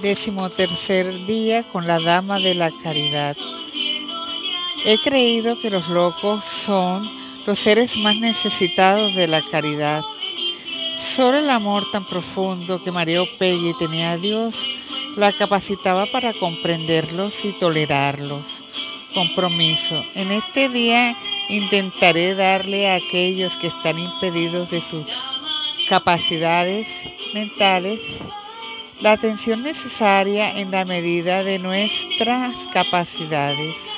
Decimotercer día con la Dama de la Caridad. He creído que los locos son los seres más necesitados de la caridad. Solo el amor tan profundo que Mario Peggy tenía a Dios la capacitaba para comprenderlos y tolerarlos. Compromiso. En este día intentaré darle a aquellos que están impedidos de sus capacidades mentales la atención necesaria en la medida de nuestras capacidades.